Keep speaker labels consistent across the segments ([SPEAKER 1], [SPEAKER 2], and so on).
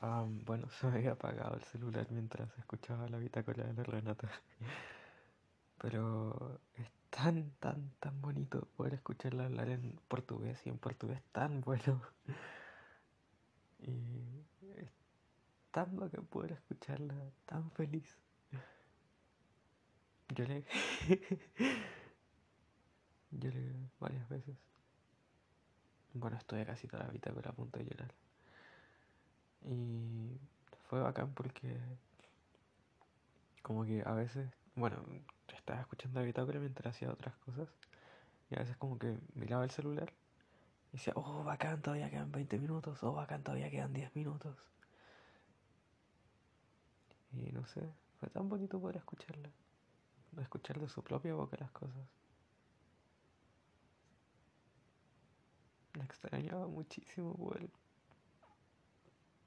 [SPEAKER 1] Ah, bueno, se me había apagado el celular mientras escuchaba la bitácora de la Renata. Pero es tan, tan, tan bonito poder escucharla hablar en portugués y en portugués tan bueno. Y es tan bacán poder escucharla tan feliz. Yo le... Yo le varias veces. Bueno, estoy casi toda la bitácora a punto de llorar. Y fue bacán porque como que a veces, bueno, estaba escuchando la bitácora mientras hacía otras cosas. Y a veces como que miraba el celular y decía, oh, bacán, todavía quedan 20 minutos, oh, bacán, todavía quedan 10 minutos. Y no sé, fue tan bonito poder escucharla. Escuchar de su propia boca las cosas. Me extrañaba muchísimo poder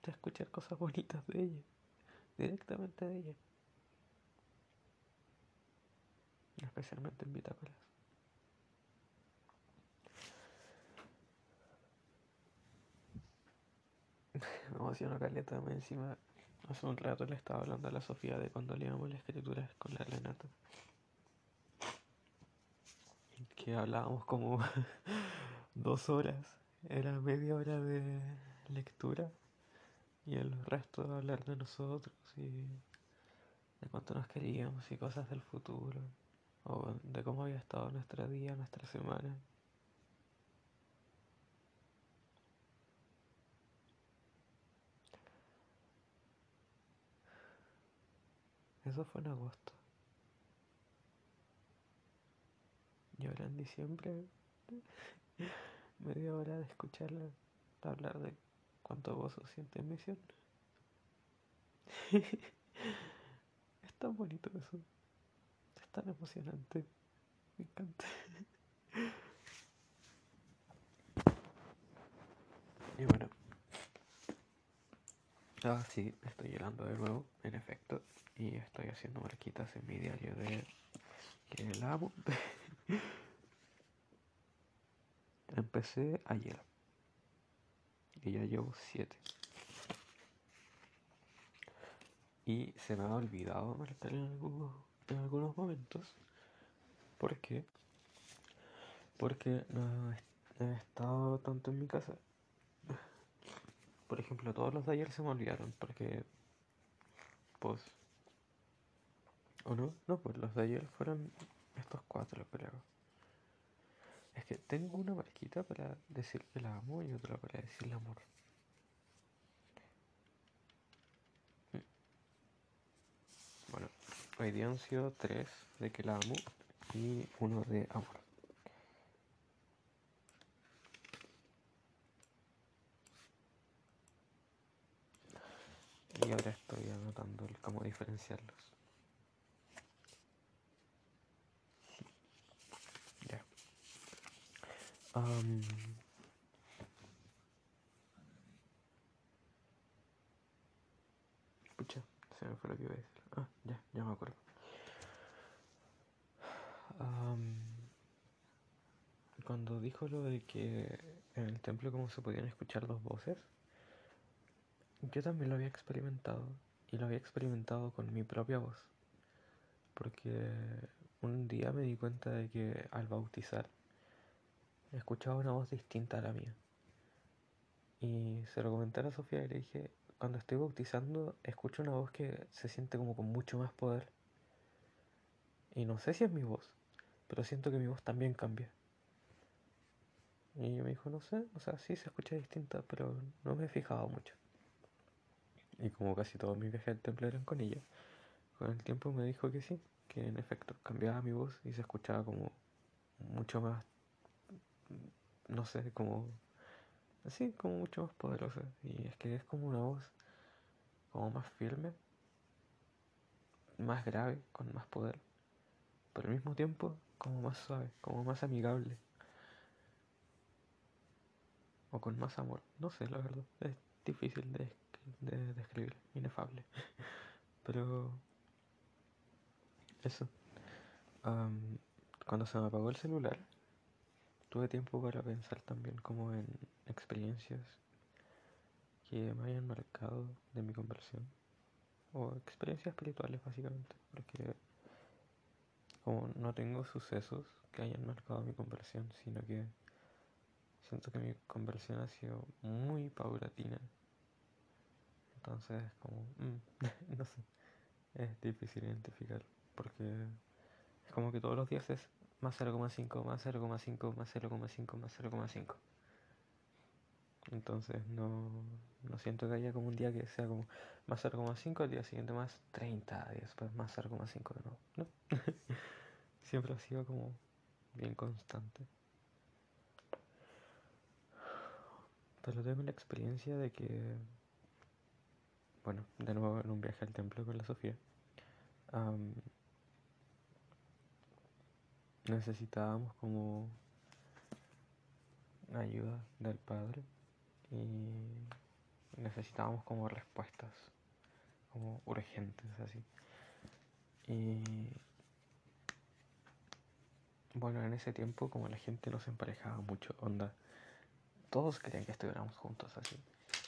[SPEAKER 1] escuchar cosas bonitas de ella, directamente de ella. Especialmente en bitácoras. Me emociono caleta, encima hace un rato le estaba hablando a la Sofía de cuando leíamos la escritura con la Renata. Que hablábamos como dos horas, era media hora de lectura y el resto de hablar de nosotros y de cuánto nos queríamos y cosas del futuro o de cómo había estado nuestro día, nuestra semana. Eso fue en agosto. Y ahora en diciembre, media hora de escucharla hablar de cuánto gozo siente en misión. es tan bonito eso. Es tan emocionante. Me encanta. y bueno. Ah, sí, estoy llorando de nuevo, en efecto. Y estoy haciendo marquitas en mi diario de que la amo. Empecé ayer y ya llevo 7. Y se me ha olvidado marcar en algunos, en algunos momentos. ¿Por qué? Porque no he estado tanto en mi casa. Por ejemplo, todos los de ayer se me olvidaron porque, pues, ¿o no? No, pues los de ayer fueron estos cuatro, creo. Tengo una marquita para decir que la amo y otra para decirle amor. Mm. Bueno, hoy día han sido tres de que la amo y uno de amor. Y ahora estoy anotando el cómo diferenciarlos. Um, pucha, se me fue lo que iba a decir. Ah, ya, ya me acuerdo. Um, cuando dijo lo de que en el templo como se podían escuchar dos voces, yo también lo había experimentado y lo había experimentado con mi propia voz. Porque un día me di cuenta de que al bautizar escuchaba una voz distinta a la mía. Y se lo comenté a Sofía y le dije, cuando estoy bautizando escucho una voz que se siente como con mucho más poder. Y no sé si es mi voz, pero siento que mi voz también cambia. Y me dijo, no sé, o sea, sí se escucha distinta, pero no me he fijado mucho. Y como casi todos mis viajes al templo eran con ella, con el tiempo me dijo que sí, que en efecto cambiaba mi voz y se escuchaba como mucho más no sé, como así, como mucho más poderosa. Y es que es como una voz como más firme, más grave, con más poder, pero al mismo tiempo como más suave, como más amigable. O con más amor, no sé, la verdad, es difícil de, describir, inefable. pero eso. cuando se me apagó el celular, tuve tiempo para pensar también como en experiencias que me hayan marcado de mi conversión. O experiencias espirituales básicamente. Porque como no tengo sucesos que hayan marcado mi conversión, sino que siento que mi conversión ha sido muy paulatina. Entonces, como, mm, no sé, es difícil identificar porque es como que todos los días es más 0,5, más 0,5, más 0,5, más 0,5. Entonces no, no siento que haya como un día que sea como más 0,5, el día siguiente más 30, y después más 0,5 de nuevo. No. Siempre ha sido como bien constante. Pero tengo la experiencia de que, bueno, de nuevo en un viaje al templo con la Sofía, necesitábamos como ayuda del Padre y necesitábamos como respuestas, como urgentes así. Y bueno, en ese tiempo como la gente nos emparejaba mucho, onda, todos querían que estuviéramos juntos así.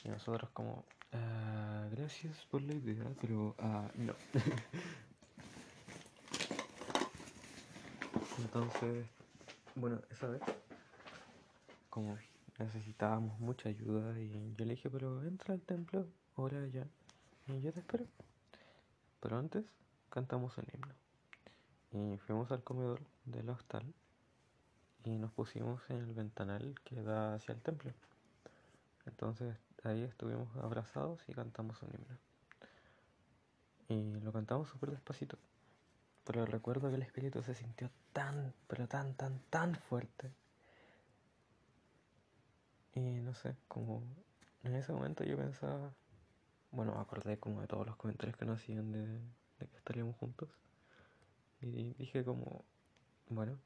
[SPEAKER 1] Y nosotros como, ah, gracias por la idea, pero uh, no. Entonces, bueno, esa vez, como necesitábamos mucha ayuda y yo le dije, pero entra al templo, ahora ya, y yo te espero. Pero antes cantamos un himno. Y fuimos al comedor del hostal y nos pusimos en el ventanal que da hacia el templo. Entonces ahí estuvimos abrazados y cantamos un himno. Y lo cantamos súper despacito. Pero recuerdo que el espíritu se sintió tan, pero tan, tan, tan fuerte. Y no sé, como en ese momento yo pensaba, bueno, acordé como de todos los comentarios que nos hacían de, de que estaríamos juntos. Y dije como, bueno,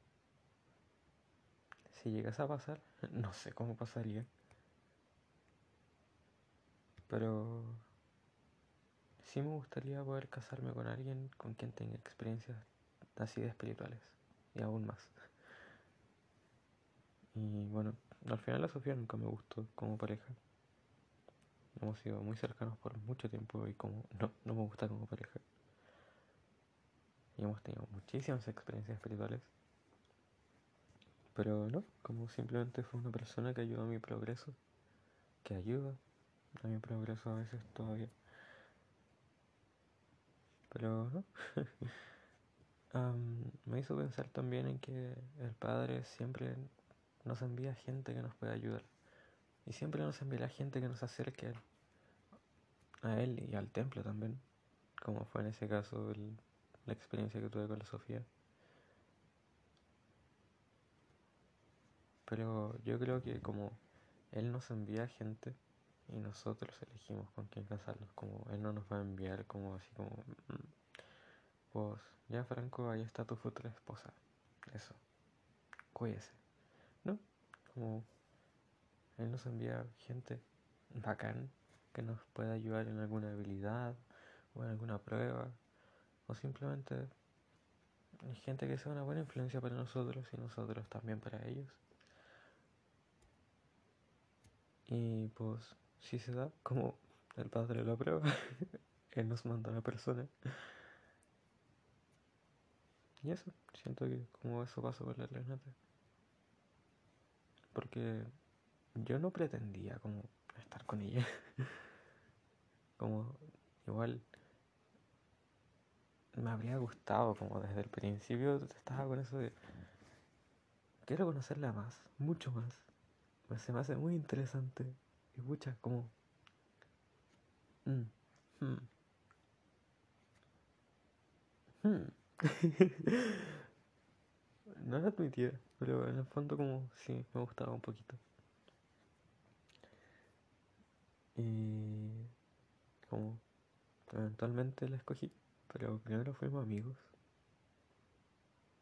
[SPEAKER 1] si llegas a pasar, no sé cómo pasaría. Pero sí me gustaría poder casarme con alguien con quien tenga experiencias así de espirituales y aún más. Y bueno, al final la Sofía nunca me gustó como pareja. Hemos sido muy cercanos por mucho tiempo y como no, no me gusta como pareja. Y hemos tenido muchísimas experiencias espirituales. Pero no, como simplemente fue una persona que ayudó a mi progreso, que ayuda a mi progreso a veces todavía. Pero no. me hizo pensar también en que el Padre siempre nos envía gente que nos puede ayudar. Y siempre nos envía la gente que nos acerque. A Él y al templo también. Como fue en ese caso la experiencia que tuve con la Sofía. Pero yo creo que como Él nos envía gente y nosotros elegimos con quién casarnos, como Él no nos va a enviar como así como, pues ya Franco, ahí está tu futura esposa, eso, cuídese, ¿no? Como Él nos envía gente bacán que nos pueda ayudar en alguna habilidad o en alguna prueba, o simplemente gente que sea una buena influencia para nosotros y nosotros también para ellos. Y pues si se da, como el padre lo aprueba, él nos manda a la persona. Y eso, siento que como eso pasó con la Renata. Porque yo no pretendía como estar con ella. como igual me habría gustado como desde el principio estaba con eso de quiero conocerla más, mucho más se me hace muy interesante. Escucha como... Mm, hmm. Hmm. no es admitida, pero en el fondo como sí, me gustaba un poquito. Y como eventualmente la escogí, pero primero fuimos amigos.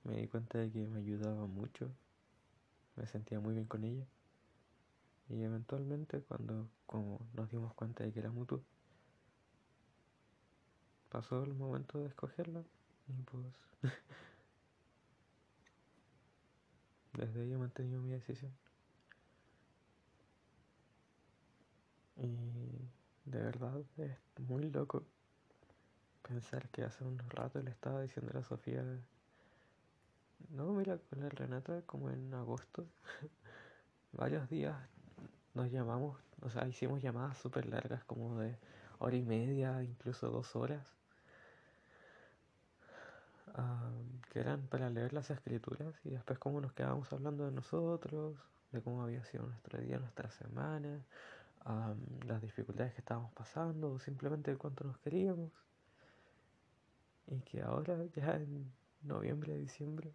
[SPEAKER 1] Me di cuenta de que me ayudaba mucho, me sentía muy bien con ella. Y eventualmente cuando como nos dimos cuenta de que era mutuo, pasó el momento de escogerla y pues desde ahí he mantenido mi decisión. Y de verdad es muy loco pensar que hace un rato le estaba diciendo a Sofía, no, mira, con la Renata como en agosto, varios días nos llamamos, o sea, hicimos llamadas súper largas como de hora y media, incluso dos horas, que eran para leer las escrituras y después como nos quedábamos hablando de nosotros, de cómo había sido nuestro día, nuestra semana, las dificultades que estábamos pasando, o simplemente cuánto nos queríamos. Y que ahora, ya en noviembre, diciembre,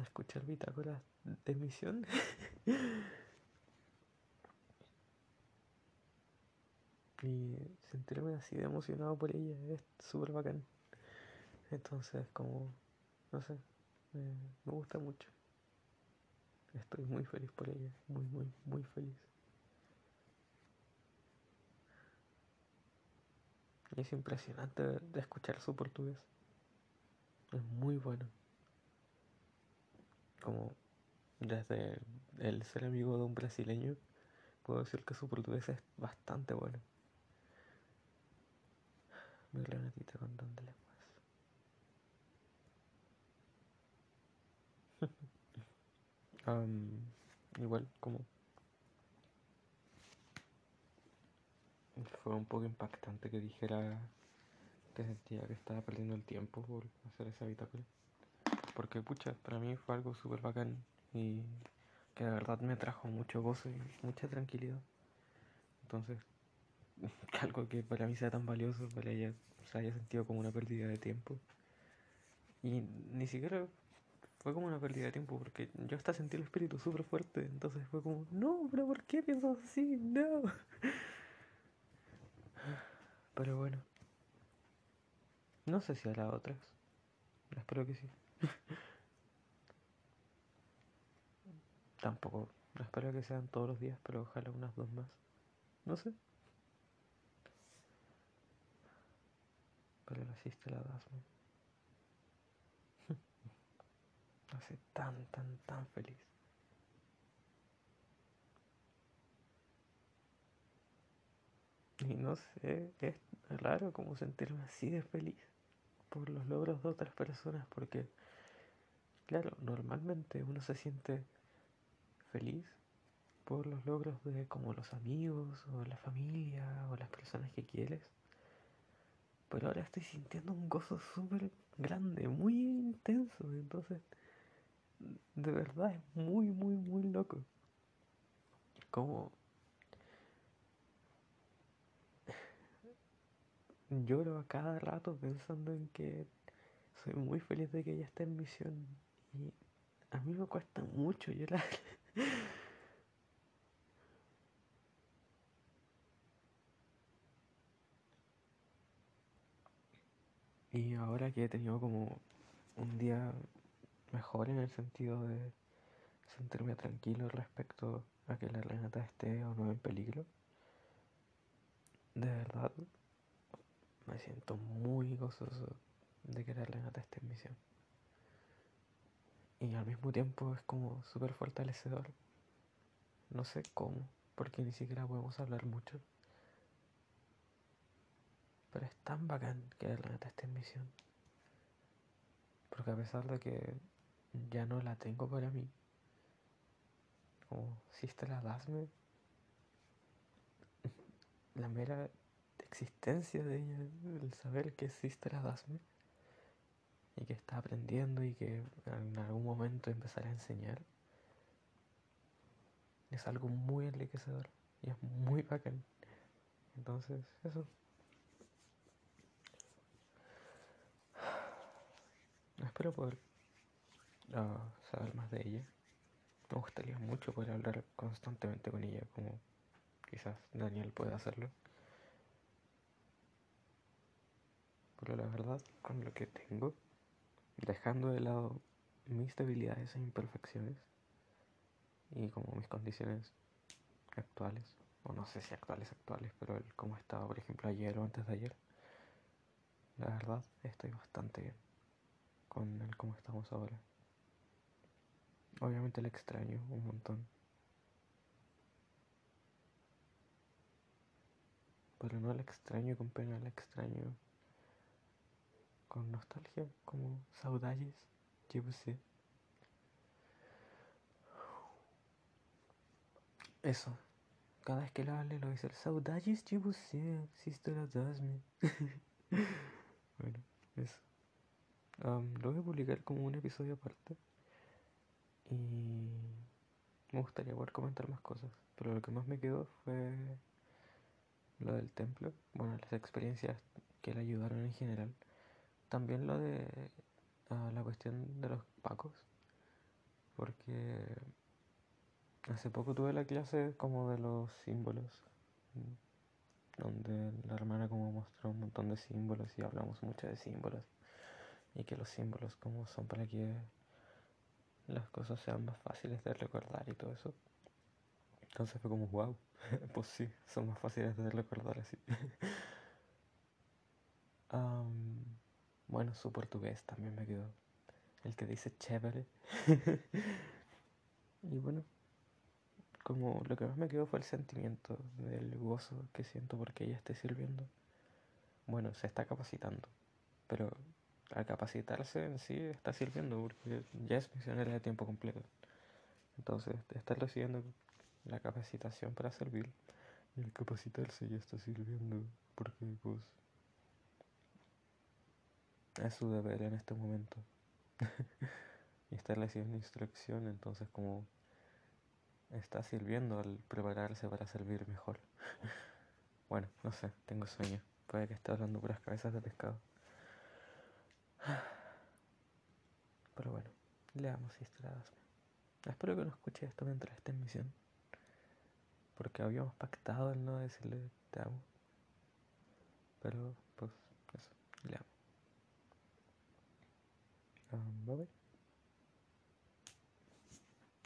[SPEAKER 1] escuchar bitácoras de misión. y sentirme así de emocionado por ella es súper bacán. Entonces, como, no sé, me, me gusta mucho. Estoy muy feliz por ella, muy, muy, muy feliz. Y es impresionante de escuchar su portugués. Es muy bueno. Como desde el ser amigo de un brasileño, puedo decir que su portugués es bastante bueno. Mi granatita contándole igual como fue un poco impactante que dijera que sentía que estaba perdiendo el tiempo por hacer esa bitácora. Porque, pucha, para mí fue algo súper bacán y que de verdad me trajo mucho gozo y mucha tranquilidad. Entonces, algo que para mí sea tan valioso, para ella se haya sentido como una pérdida de tiempo. Y ni siquiera fue como una pérdida de tiempo porque yo hasta sentí el espíritu súper fuerte. Entonces fue como, no, pero ¿por qué piensas así? No. Pero bueno. No sé si hará otras. Espero que sí. Tampoco. espero que sean todos los días, pero ojalá unas dos más. No sé. Pero la asiste la dasme. hace tan, tan, tan feliz. Y no sé, es raro como sentirme así de feliz por los logros de otras personas, porque, claro, normalmente uno se siente feliz por los logros de como los amigos o la familia o las personas que quieres. Pero ahora estoy sintiendo un gozo súper grande, muy intenso. Entonces, de verdad es muy, muy, muy loco. Como lloro a cada rato pensando en que soy muy feliz de que ella esté en misión. Y a mí me cuesta mucho llorar. y ahora que he tenido como un día mejor en el sentido de sentirme tranquilo respecto a que la Renata esté o no en peligro. De verdad, me siento muy gozoso de que la Renata esté en. Y al mismo tiempo es como súper fortalecedor. No sé cómo, porque ni siquiera podemos hablar mucho. Pero es tan bacán que la Renata esté en. Porque a pesar de que ya no la tengo para mí. Como si la dasme. La mera existencia de ella, el saber que existe la dasme y que está aprendiendo y que en algún momento empezará a enseñar, es algo muy enriquecedor y es muy bacán. Entonces, eso. Espero poder a saber más de ella. Me gustaría mucho poder hablar constantemente con ella, como quizás Daniel pueda hacerlo. Pero la verdad, con lo que tengo, dejando de lado mis debilidades e imperfecciones y como mis condiciones actuales, o no sé si actuales, actuales, pero el cómo estaba, por ejemplo, ayer o antes de ayer, la verdad estoy bastante bien con el cómo estamos ahora. Obviamente le extraño un montón. pero no la extraño con pena, la extraño con nostalgia, como saudades, je Eso. Cada vez que lo hable lo dice saudades de você, si dasme. bueno, eso. lo voy a publicar como un episodio aparte. Y me gustaría poder comentar más cosas. Pero lo que más me quedó fue lo del templo. Bueno, las experiencias que le ayudaron en general. También lo de ah, la cuestión de los pacos. Porque hace poco tuve la clase como de los símbolos. Donde la hermana como mostró un montón de símbolos y hablamos mucho de símbolos. Y que los símbolos como son para que las cosas sean más fáciles de recordar y todo eso. Entonces fue como, wow, pues sí, son más fáciles de recordar así. bueno, su portugués también me quedó. El que dice chévere. y bueno, como lo que más me quedó fue el sentimiento del gozo que siento porque ella esté sirviendo. Bueno, se está capacitando, pero al capacitarse en sí está sirviendo porque ya es misionera de tiempo completo. Entonces, está recibiendo la capacitación para servir y al capacitarse ya está sirviendo porque pues es su deber en este momento. y está recibiendo instrucción, entonces como está sirviendo al prepararse para servir mejor. bueno, no sé, tengo sueño. Puede que esté hablando puras cabezas de pescado. Pero bueno, leamos Estradas. Espero que no escuche esto mientras esté en misión. Porque habíamos pactado el no decirle te amo. Pero, Um, bye bye.